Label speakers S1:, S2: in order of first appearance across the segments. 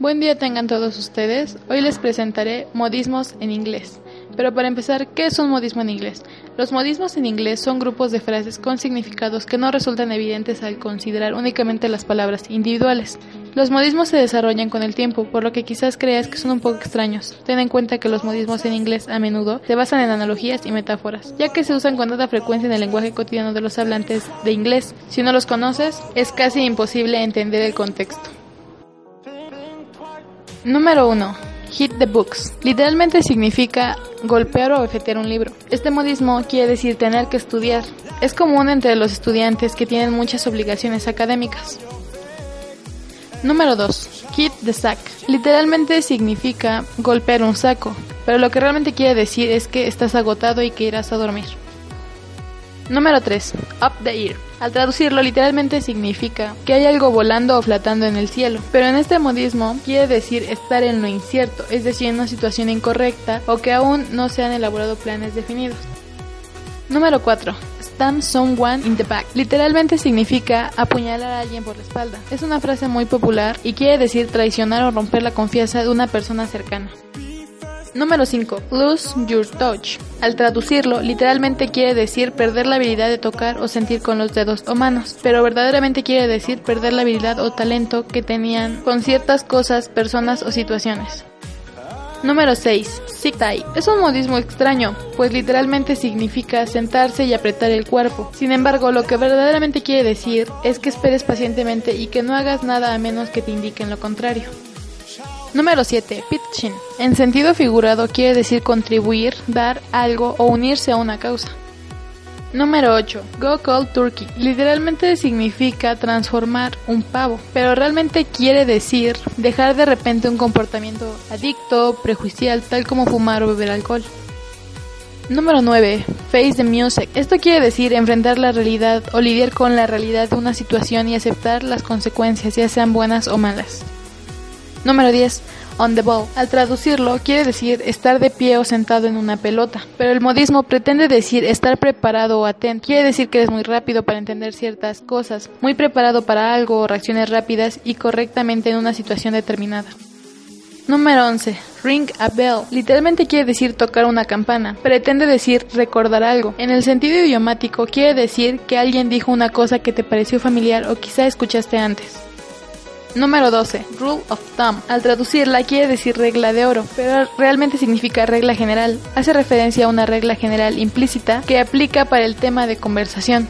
S1: Buen día tengan todos ustedes. Hoy les presentaré modismos en inglés. Pero para empezar, ¿qué es un modismo en inglés? Los modismos en inglés son grupos de frases con significados que no resultan evidentes al considerar únicamente las palabras individuales. Los modismos se desarrollan con el tiempo, por lo que quizás creas que son un poco extraños. Ten en cuenta que los modismos en inglés a menudo se basan en analogías y metáforas, ya que se usan con tanta frecuencia en el lenguaje cotidiano de los hablantes de inglés. Si no los conoces, es casi imposible entender el contexto. Número 1. Hit the books. Literalmente significa golpear o bofetear un libro. Este modismo quiere decir tener que estudiar. Es común entre los estudiantes que tienen muchas obligaciones académicas. Número 2. Hit the sack. Literalmente significa golpear un saco, pero lo que realmente quiere decir es que estás agotado y que irás a dormir. Número 3. Up the ear. Al traducirlo literalmente significa que hay algo volando o flotando en el cielo, pero en este modismo quiere decir estar en lo incierto, es decir, en una situación incorrecta o que aún no se han elaborado planes definidos. Número 4. Stamp someone in the back. Literalmente significa apuñalar a alguien por la espalda. Es una frase muy popular y quiere decir traicionar o romper la confianza de una persona cercana. Número 5. Lose your touch. Al traducirlo, literalmente quiere decir perder la habilidad de tocar o sentir con los dedos o manos, pero verdaderamente quiere decir perder la habilidad o talento que tenían con ciertas cosas, personas o situaciones. Número 6. Sit tie. Es un modismo extraño, pues literalmente significa sentarse y apretar el cuerpo. Sin embargo, lo que verdaderamente quiere decir es que esperes pacientemente y que no hagas nada a menos que te indiquen lo contrario. Número 7. Pitching. En sentido figurado quiere decir contribuir, dar algo o unirse a una causa. Número 8. Go cold turkey. Literalmente significa transformar un pavo, pero realmente quiere decir dejar de repente un comportamiento adicto, prejuicial, tal como fumar o beber alcohol. Número 9. Face the music. Esto quiere decir enfrentar la realidad o lidiar con la realidad de una situación y aceptar las consecuencias, ya sean buenas o malas. Número 10. On the ball. Al traducirlo, quiere decir estar de pie o sentado en una pelota. Pero el modismo pretende decir estar preparado o atento. Quiere decir que eres muy rápido para entender ciertas cosas, muy preparado para algo o reacciones rápidas y correctamente en una situación determinada. Número 11. Ring a bell. Literalmente quiere decir tocar una campana. Pretende decir recordar algo. En el sentido idiomático quiere decir que alguien dijo una cosa que te pareció familiar o quizá escuchaste antes. Número 12. Rule of Thumb. Al traducirla quiere decir regla de oro, pero realmente significa regla general. Hace referencia a una regla general implícita que aplica para el tema de conversación.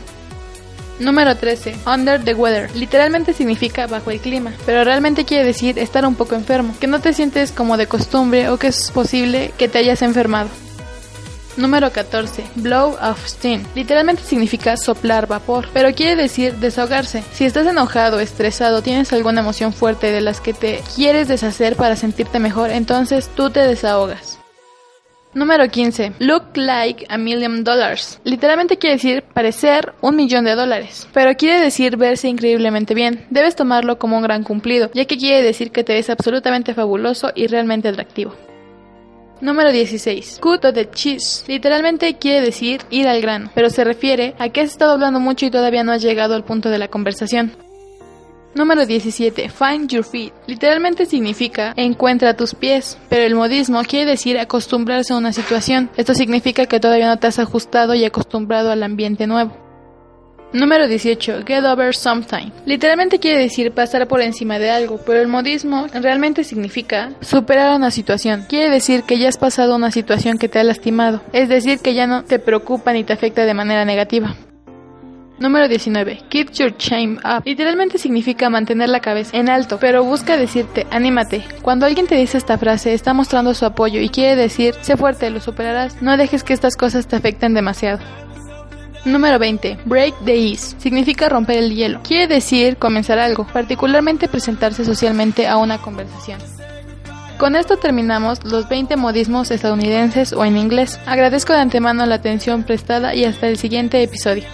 S1: Número 13. Under the weather. Literalmente significa bajo el clima, pero realmente quiere decir estar un poco enfermo, que no te sientes como de costumbre o que es posible que te hayas enfermado. Número 14. Blow of steam. Literalmente significa soplar vapor, pero quiere decir desahogarse. Si estás enojado, estresado, tienes alguna emoción fuerte de las que te quieres deshacer para sentirte mejor, entonces tú te desahogas. Número 15. Look like a million dollars. Literalmente quiere decir parecer un millón de dólares, pero quiere decir verse increíblemente bien. Debes tomarlo como un gran cumplido, ya que quiere decir que te ves absolutamente fabuloso y realmente atractivo. Número 16. Cut to the cheese. Literalmente quiere decir ir al grano, pero se refiere a que has estado hablando mucho y todavía no has llegado al punto de la conversación. Número 17. Find your feet. Literalmente significa encuentra tus pies, pero el modismo quiere decir acostumbrarse a una situación. Esto significa que todavía no te has ajustado y acostumbrado al ambiente nuevo. Número 18. Get over something. Literalmente quiere decir pasar por encima de algo, pero el modismo realmente significa superar una situación. Quiere decir que ya has pasado una situación que te ha lastimado, es decir, que ya no te preocupa ni te afecta de manera negativa. Número 19. Keep your shame up. Literalmente significa mantener la cabeza en alto, pero busca decirte, anímate. Cuando alguien te dice esta frase, está mostrando su apoyo y quiere decir, sé fuerte, lo superarás. No dejes que estas cosas te afecten demasiado. Número 20. Break the ice. Significa romper el hielo. Quiere decir comenzar algo, particularmente presentarse socialmente a una conversación. con esto terminamos los 20 modismos estadounidenses o en inglés. Agradezco de antemano la atención prestada y hasta el siguiente episodio.